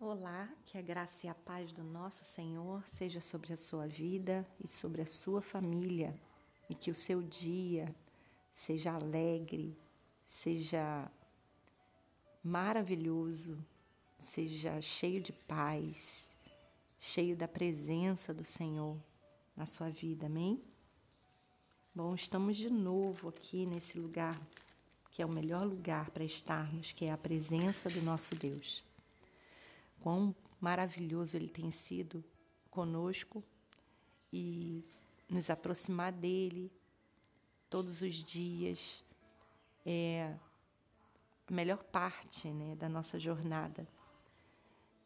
Olá, que a graça e a paz do nosso Senhor seja sobre a sua vida e sobre a sua família, e que o seu dia seja alegre, seja maravilhoso, seja cheio de paz, cheio da presença do Senhor na sua vida, amém? Bom, estamos de novo aqui nesse lugar que é o melhor lugar para estarmos, que é a presença do nosso Deus quão maravilhoso Ele tem sido conosco e nos aproximar dele todos os dias é a melhor parte né, da nossa jornada.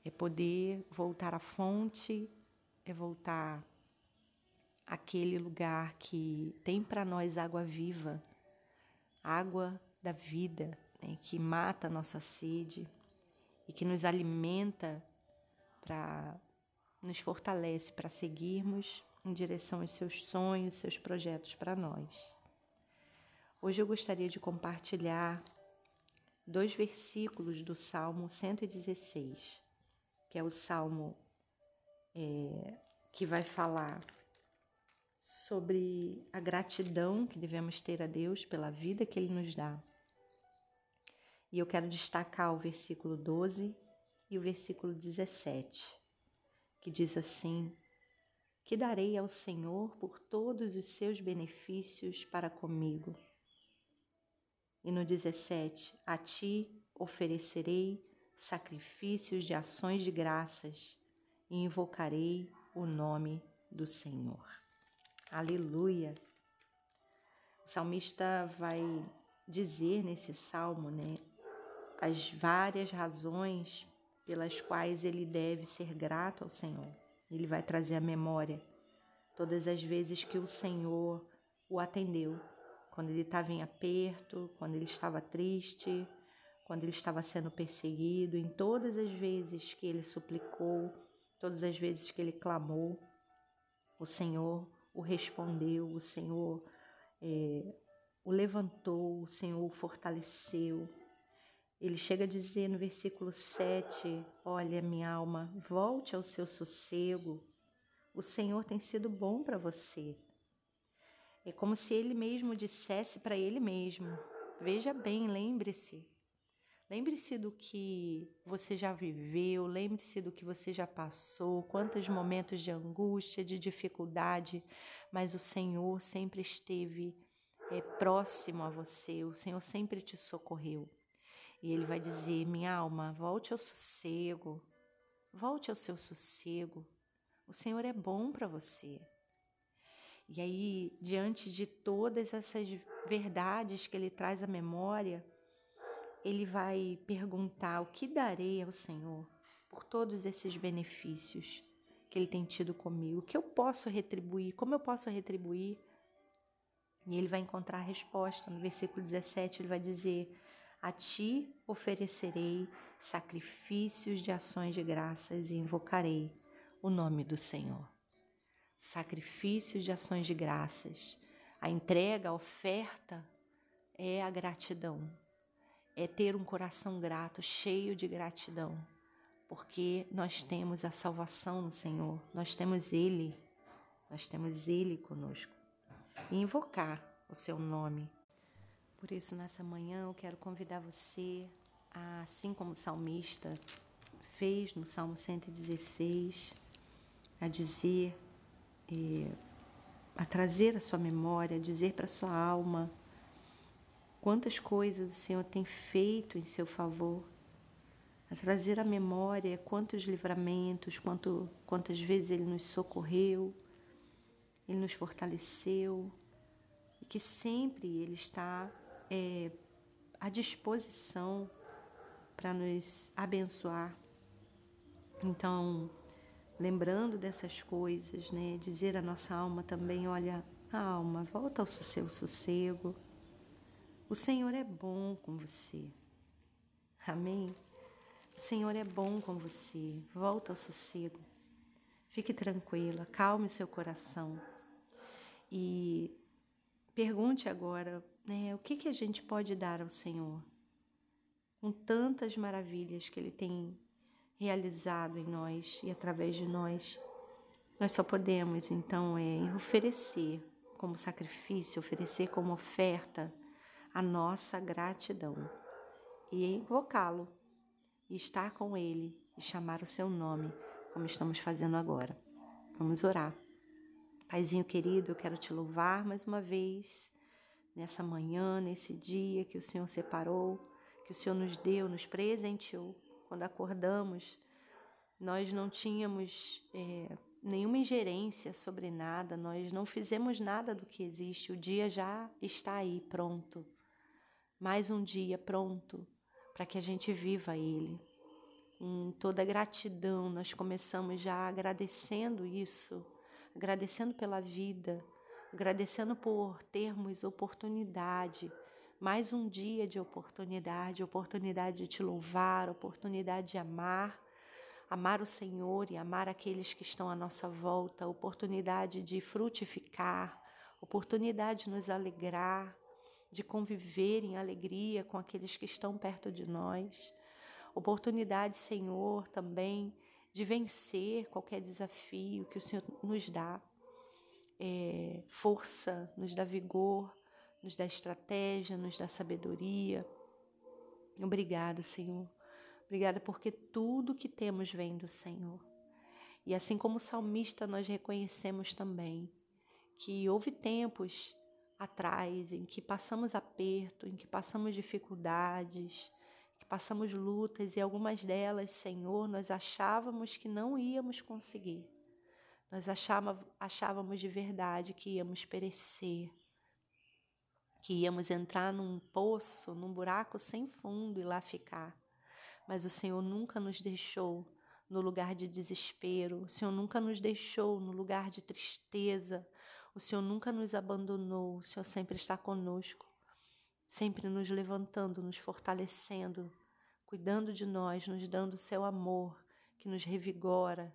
É poder voltar à fonte, é voltar àquele lugar que tem para nós água viva, água da vida, né, que mata a nossa sede e que nos alimenta para nos fortalece para seguirmos em direção aos seus sonhos, seus projetos para nós. Hoje eu gostaria de compartilhar dois versículos do Salmo 116, que é o salmo é, que vai falar sobre a gratidão que devemos ter a Deus pela vida que Ele nos dá e eu quero destacar o versículo 12 e o versículo 17, que diz assim: Que darei ao Senhor por todos os seus benefícios para comigo. E no 17, a ti oferecerei sacrifícios de ações de graças e invocarei o nome do Senhor. Aleluia! O salmista vai dizer nesse salmo, né, as várias razões pelas quais ele deve ser grato ao Senhor. Ele vai trazer à memória todas as vezes que o Senhor o atendeu, quando ele estava em aperto, quando ele estava triste, quando ele estava sendo perseguido, em todas as vezes que ele suplicou, todas as vezes que ele clamou, o Senhor o respondeu, o Senhor é, o levantou, o Senhor o fortaleceu, ele chega a dizer no versículo 7: Olha, minha alma, volte ao seu sossego. O Senhor tem sido bom para você. É como se ele mesmo dissesse para ele mesmo: Veja bem, lembre-se. Lembre-se do que você já viveu, lembre-se do que você já passou, quantos momentos de angústia, de dificuldade, mas o Senhor sempre esteve é, próximo a você, o Senhor sempre te socorreu. E ele vai dizer: Minha alma, volte ao sossego, volte ao seu sossego. O Senhor é bom para você. E aí, diante de todas essas verdades que ele traz à memória, ele vai perguntar: O que darei ao Senhor por todos esses benefícios que ele tem tido comigo? O que eu posso retribuir? Como eu posso retribuir? E ele vai encontrar a resposta. No versículo 17, ele vai dizer: a ti oferecerei sacrifícios de ações de graças e invocarei o nome do Senhor. Sacrifícios de ações de graças. A entrega, a oferta é a gratidão. É ter um coração grato, cheio de gratidão, porque nós temos a salvação no Senhor, nós temos Ele, nós temos Ele conosco. E invocar o seu nome por isso, nessa manhã, eu quero convidar você, a, assim como o salmista fez no Salmo 116, a dizer, é, a trazer a sua memória, a dizer para a sua alma quantas coisas o Senhor tem feito em seu favor, a trazer à memória quantos livramentos, quanto, quantas vezes Ele nos socorreu, Ele nos fortaleceu, e que sempre Ele está é, à disposição para nos abençoar. Então, lembrando dessas coisas, né, dizer à nossa alma também, olha, alma, volta ao seu sossego. O Senhor é bom com você. Amém? O Senhor é bom com você. Volta ao sossego. Fique tranquila, calme seu coração. E pergunte agora né? O que, que a gente pode dar ao Senhor? Com tantas maravilhas que Ele tem realizado em nós e através de nós. Nós só podemos, então, é oferecer como sacrifício, oferecer como oferta a nossa gratidão e invocá-lo e estar com ele e chamar o seu nome, como estamos fazendo agora. Vamos orar. Paizinho querido, eu quero te louvar mais uma vez nessa manhã, nesse dia que o Senhor separou, que o Senhor nos deu, nos presenteou. Quando acordamos, nós não tínhamos é, nenhuma ingerência sobre nada, nós não fizemos nada do que existe, o dia já está aí pronto. Mais um dia pronto para que a gente viva ele. Com toda gratidão, nós começamos já agradecendo isso, agradecendo pela vida, agradecendo por termos oportunidade, mais um dia de oportunidade, oportunidade de te louvar, oportunidade de amar amar o Senhor e amar aqueles que estão à nossa volta, oportunidade de frutificar, oportunidade de nos alegrar, de conviver em alegria com aqueles que estão perto de nós, oportunidade, Senhor, também de vencer qualquer desafio que o Senhor nos dá, é, força, nos dá vigor, nos dá estratégia, nos dá sabedoria. Obrigada, Senhor Obrigada porque tudo que temos vem do Senhor. E assim como o salmista, nós reconhecemos também que houve tempos atrás em que passamos aperto, em que passamos dificuldades, passamos lutas e algumas delas, Senhor, nós achávamos que não íamos conseguir. Nós achávamos, de verdade que íamos perecer, que íamos entrar num poço, num buraco sem fundo e lá ficar mas o Senhor nunca nos deixou no lugar de desespero, o Senhor nunca nos deixou no lugar de tristeza, o Senhor nunca nos abandonou, o Senhor sempre está conosco, sempre nos levantando, nos fortalecendo, cuidando de nós, nos dando o seu amor que nos revigora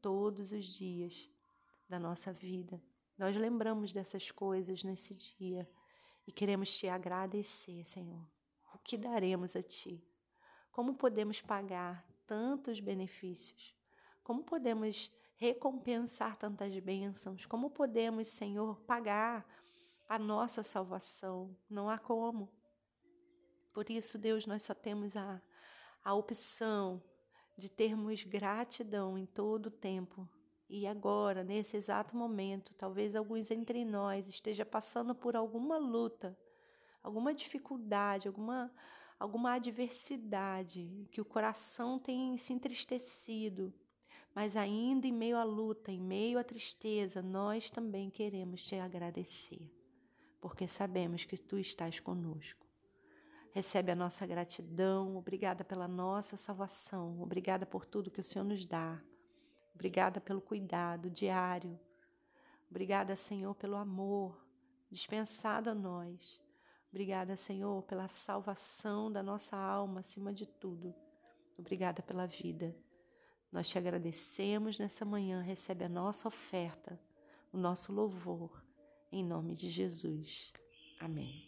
todos os dias da nossa vida. Nós lembramos dessas coisas nesse dia e queremos te agradecer, Senhor. O que daremos a Ti? Como podemos pagar tantos benefícios? Como podemos recompensar tantas bênçãos? Como podemos, Senhor, pagar a nossa salvação? Não há como. Por isso, Deus, nós só temos a, a opção de termos gratidão em todo o tempo. E agora, nesse exato momento, talvez alguns entre nós esteja passando por alguma luta, alguma dificuldade, alguma alguma adversidade, que o coração tem se entristecido, mas ainda em meio à luta, em meio à tristeza, nós também queremos te agradecer, porque sabemos que tu estás conosco. Recebe a nossa gratidão, obrigada pela nossa salvação, obrigada por tudo que o Senhor nos dá, obrigada pelo cuidado diário, obrigada, Senhor, pelo amor dispensado a nós. Obrigada, Senhor, pela salvação da nossa alma acima de tudo. Obrigada pela vida. Nós te agradecemos nessa manhã. Recebe a nossa oferta, o nosso louvor, em nome de Jesus. Amém.